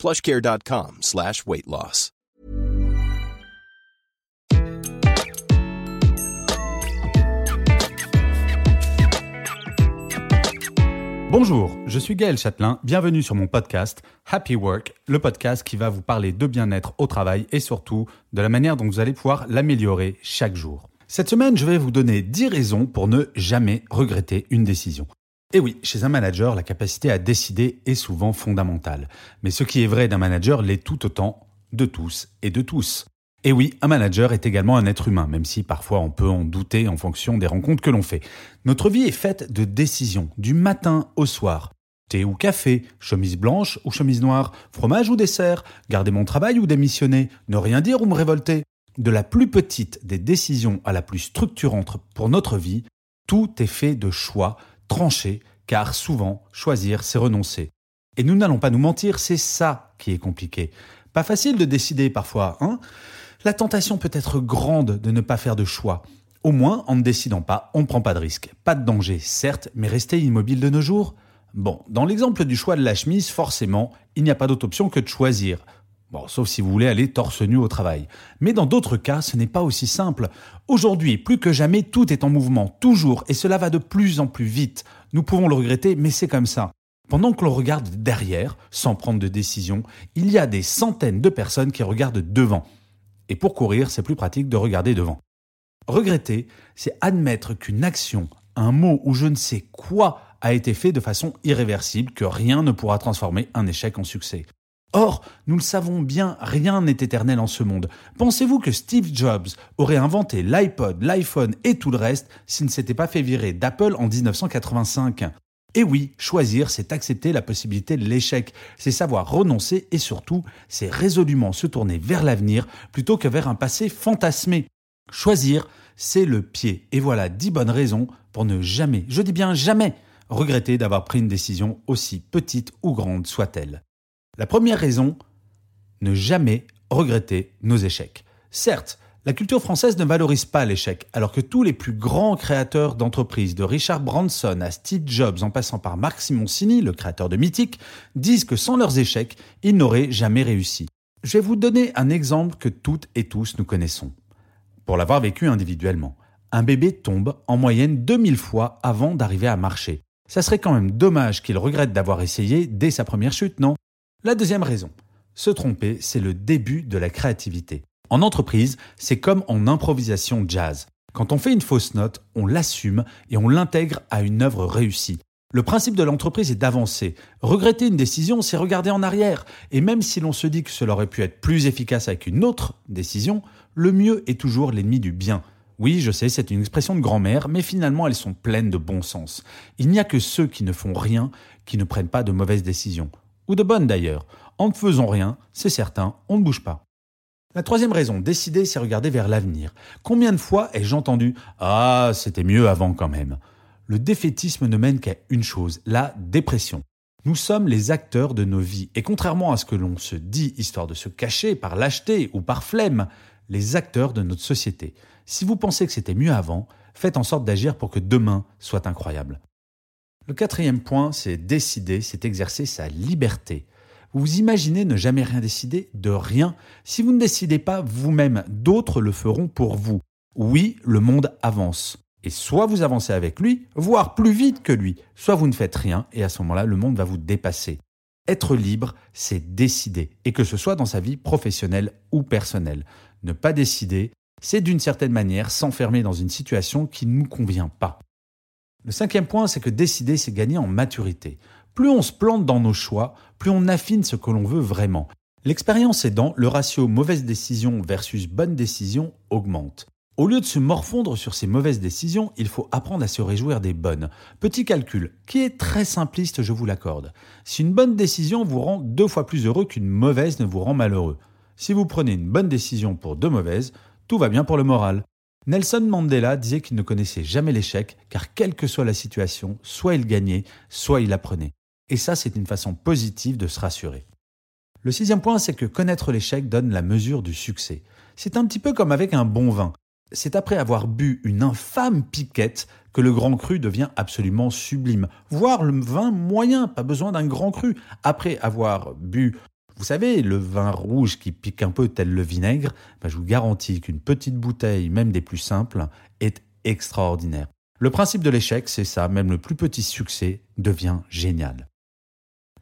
plushcare.com slash weight loss. Bonjour, je suis Gaël Châtelain, bienvenue sur mon podcast Happy Work, le podcast qui va vous parler de bien-être au travail et surtout de la manière dont vous allez pouvoir l'améliorer chaque jour. Cette semaine, je vais vous donner 10 raisons pour ne jamais regretter une décision. Et oui, chez un manager, la capacité à décider est souvent fondamentale. Mais ce qui est vrai d'un manager l'est tout autant de tous et de tous. Et oui, un manager est également un être humain, même si parfois on peut en douter en fonction des rencontres que l'on fait. Notre vie est faite de décisions, du matin au soir. Thé ou café, chemise blanche ou chemise noire, fromage ou dessert, garder mon travail ou démissionner, ne rien dire ou me révolter. De la plus petite des décisions à la plus structurante pour notre vie, tout est fait de choix tranchés, car souvent, choisir, c'est renoncer. Et nous n'allons pas nous mentir, c'est ça qui est compliqué. Pas facile de décider parfois, hein la tentation peut être grande de ne pas faire de choix. Au moins, en ne décidant pas, on ne prend pas de risque. Pas de danger, certes, mais rester immobile de nos jours Bon, dans l'exemple du choix de la chemise, forcément, il n'y a pas d'autre option que de choisir. Bon, sauf si vous voulez aller torse nu au travail. Mais dans d'autres cas, ce n'est pas aussi simple. Aujourd'hui, plus que jamais, tout est en mouvement, toujours, et cela va de plus en plus vite. Nous pouvons le regretter, mais c'est comme ça. Pendant que l'on regarde derrière, sans prendre de décision, il y a des centaines de personnes qui regardent devant. Et pour courir, c'est plus pratique de regarder devant. Regretter, c'est admettre qu'une action, un mot ou je ne sais quoi a été fait de façon irréversible, que rien ne pourra transformer un échec en succès. Or, nous le savons bien, rien n'est éternel en ce monde. Pensez-vous que Steve Jobs aurait inventé l'iPod, l'iPhone et tout le reste s'il ne s'était pas fait virer d'Apple en 1985 et oui, choisir, c'est accepter la possibilité de l'échec, c'est savoir renoncer et surtout, c'est résolument se tourner vers l'avenir plutôt que vers un passé fantasmé. Choisir, c'est le pied. Et voilà dix bonnes raisons pour ne jamais, je dis bien jamais, regretter d'avoir pris une décision aussi petite ou grande soit-elle. La première raison, ne jamais regretter nos échecs. Certes, la culture française ne valorise pas l'échec, alors que tous les plus grands créateurs d'entreprises, de Richard Branson à Steve Jobs en passant par Marc Simoncini, le créateur de Mythic, disent que sans leurs échecs, ils n'auraient jamais réussi. Je vais vous donner un exemple que toutes et tous nous connaissons. Pour l'avoir vécu individuellement, un bébé tombe en moyenne 2000 fois avant d'arriver à marcher. Ça serait quand même dommage qu'il regrette d'avoir essayé dès sa première chute, non? La deuxième raison, se tromper, c'est le début de la créativité. En entreprise, c'est comme en improvisation jazz. Quand on fait une fausse note, on l'assume et on l'intègre à une œuvre réussie. Le principe de l'entreprise est d'avancer. Regretter une décision, c'est regarder en arrière. Et même si l'on se dit que cela aurait pu être plus efficace avec une autre décision, le mieux est toujours l'ennemi du bien. Oui, je sais, c'est une expression de grand-mère, mais finalement elles sont pleines de bon sens. Il n'y a que ceux qui ne font rien qui ne prennent pas de mauvaises décisions. Ou de bonnes d'ailleurs. En ne faisant rien, c'est certain, on ne bouge pas. La troisième raison, décider, c'est regarder vers l'avenir. Combien de fois ai-je entendu ⁇ Ah, c'était mieux avant quand même ⁇ Le défaitisme ne mène qu'à une chose, la dépression. Nous sommes les acteurs de nos vies, et contrairement à ce que l'on se dit, histoire de se cacher par lâcheté ou par flemme, les acteurs de notre société. Si vous pensez que c'était mieux avant, faites en sorte d'agir pour que demain soit incroyable. Le quatrième point, c'est décider, c'est exercer sa liberté. Vous imaginez ne jamais rien décider De rien. Si vous ne décidez pas vous-même, d'autres le feront pour vous. Oui, le monde avance. Et soit vous avancez avec lui, voire plus vite que lui, soit vous ne faites rien, et à ce moment-là, le monde va vous dépasser. Être libre, c'est décider, et que ce soit dans sa vie professionnelle ou personnelle. Ne pas décider, c'est d'une certaine manière s'enfermer dans une situation qui ne nous convient pas. Le cinquième point, c'est que décider, c'est gagner en maturité. Plus on se plante dans nos choix, plus on affine ce que l'on veut vraiment. L'expérience aidant, le ratio mauvaise décision versus bonne décision augmente. Au lieu de se morfondre sur ces mauvaises décisions, il faut apprendre à se réjouir des bonnes. Petit calcul, qui est très simpliste, je vous l'accorde. Si une bonne décision vous rend deux fois plus heureux qu'une mauvaise ne vous rend malheureux, Si vous prenez une bonne décision pour deux mauvaises, tout va bien pour le moral. Nelson Mandela disait qu'il ne connaissait jamais l'échec, car quelle que soit la situation, soit il gagnait, soit il apprenait. Et ça, c'est une façon positive de se rassurer. Le sixième point, c'est que connaître l'échec donne la mesure du succès. C'est un petit peu comme avec un bon vin. C'est après avoir bu une infâme piquette que le grand cru devient absolument sublime. Voire le vin moyen, pas besoin d'un grand cru. Après avoir bu, vous savez, le vin rouge qui pique un peu tel le vinaigre, ben, je vous garantis qu'une petite bouteille, même des plus simples, est extraordinaire. Le principe de l'échec, c'est ça, même le plus petit succès devient génial.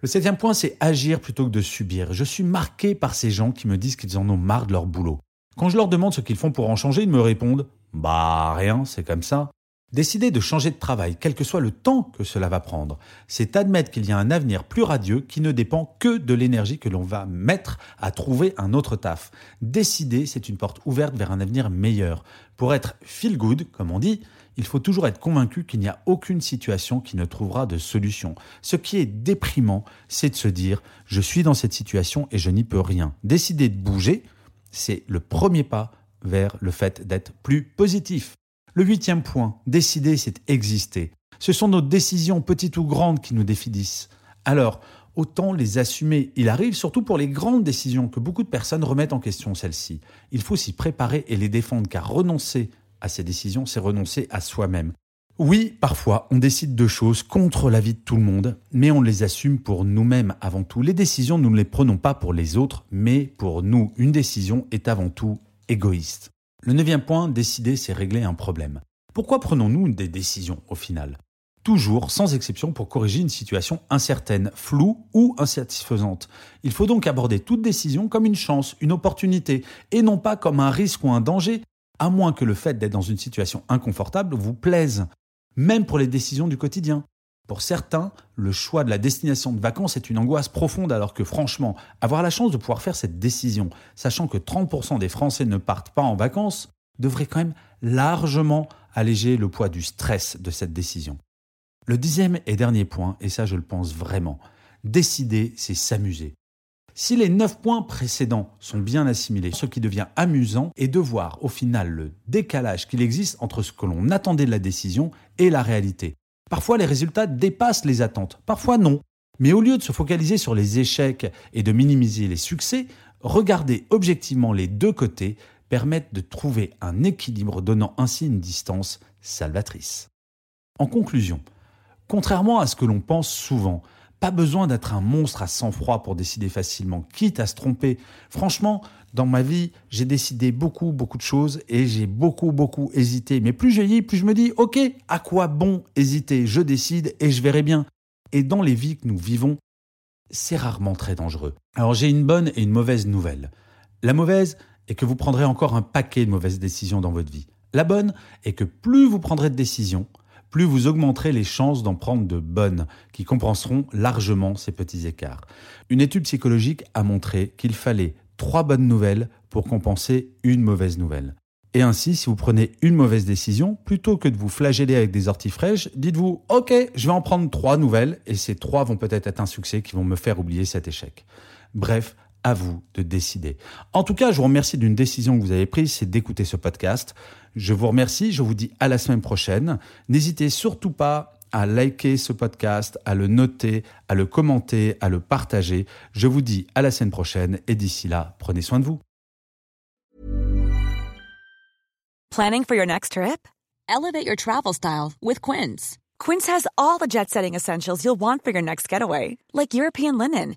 Le septième point, c'est agir plutôt que de subir. Je suis marqué par ces gens qui me disent qu'ils en ont marre de leur boulot. Quand je leur demande ce qu'ils font pour en changer, ils me répondent Bah rien, c'est comme ça. Décider de changer de travail, quel que soit le temps que cela va prendre, c'est admettre qu'il y a un avenir plus radieux qui ne dépend que de l'énergie que l'on va mettre à trouver un autre taf. Décider, c'est une porte ouverte vers un avenir meilleur. Pour être feel good, comme on dit, il faut toujours être convaincu qu'il n'y a aucune situation qui ne trouvera de solution. Ce qui est déprimant, c'est de se dire je suis dans cette situation et je n'y peux rien. Décider de bouger, c'est le premier pas vers le fait d'être plus positif. Le huitième point, décider, c'est exister. Ce sont nos décisions, petites ou grandes, qui nous définissent. Alors, autant les assumer. Il arrive surtout pour les grandes décisions que beaucoup de personnes remettent en question celles-ci. Il faut s'y préparer et les défendre, car renoncer à ces décisions, c'est renoncer à soi-même. Oui, parfois, on décide de choses contre l'avis de tout le monde, mais on les assume pour nous-mêmes avant tout. Les décisions, nous ne les prenons pas pour les autres, mais pour nous. Une décision est avant tout égoïste. Le neuvième point, décider, c'est régler un problème. Pourquoi prenons-nous des décisions au final? Toujours, sans exception, pour corriger une situation incertaine, floue ou insatisfaisante. Il faut donc aborder toute décision comme une chance, une opportunité, et non pas comme un risque ou un danger, à moins que le fait d'être dans une situation inconfortable vous plaise, même pour les décisions du quotidien. Pour certains, le choix de la destination de vacances est une angoisse profonde alors que franchement, avoir la chance de pouvoir faire cette décision, sachant que 30% des Français ne partent pas en vacances, devrait quand même largement alléger le poids du stress de cette décision. Le dixième et dernier point, et ça je le pense vraiment, décider, c'est s'amuser. Si les neuf points précédents sont bien assimilés, ce qui devient amusant est de voir au final le décalage qu'il existe entre ce que l'on attendait de la décision et la réalité. Parfois, les résultats dépassent les attentes, parfois non. Mais au lieu de se focaliser sur les échecs et de minimiser les succès, regarder objectivement les deux côtés permettent de trouver un équilibre donnant ainsi une distance salvatrice. En conclusion, contrairement à ce que l'on pense souvent, pas besoin d'être un monstre à sang-froid pour décider facilement, quitte à se tromper. Franchement, dans ma vie, j'ai décidé beaucoup, beaucoup de choses et j'ai beaucoup, beaucoup hésité. Mais plus je dis, plus je me dis, ok, à quoi bon hésiter? Je décide et je verrai bien. Et dans les vies que nous vivons, c'est rarement très dangereux. Alors j'ai une bonne et une mauvaise nouvelle. La mauvaise est que vous prendrez encore un paquet de mauvaises décisions dans votre vie. La bonne est que plus vous prendrez de décisions, plus vous augmenterez les chances d'en prendre de bonnes, qui compenseront largement ces petits écarts. Une étude psychologique a montré qu'il fallait trois bonnes nouvelles pour compenser une mauvaise nouvelle. Et ainsi, si vous prenez une mauvaise décision, plutôt que de vous flageller avec des orties fraîches, dites-vous Ok, je vais en prendre trois nouvelles, et ces trois vont peut-être être un succès qui vont me faire oublier cet échec. Bref, à vous de décider. En tout cas, je vous remercie d'une décision que vous avez prise, c'est d'écouter ce podcast. Je vous remercie, je vous dis à la semaine prochaine. N'hésitez surtout pas à liker ce podcast, à le noter, à le commenter, à le partager. Je vous dis à la semaine prochaine et d'ici là, prenez soin de vous. Planning for your next trip? Elevate your travel style with Quince. Quince has all the jet-setting essentials you'll want for your next getaway, like European linen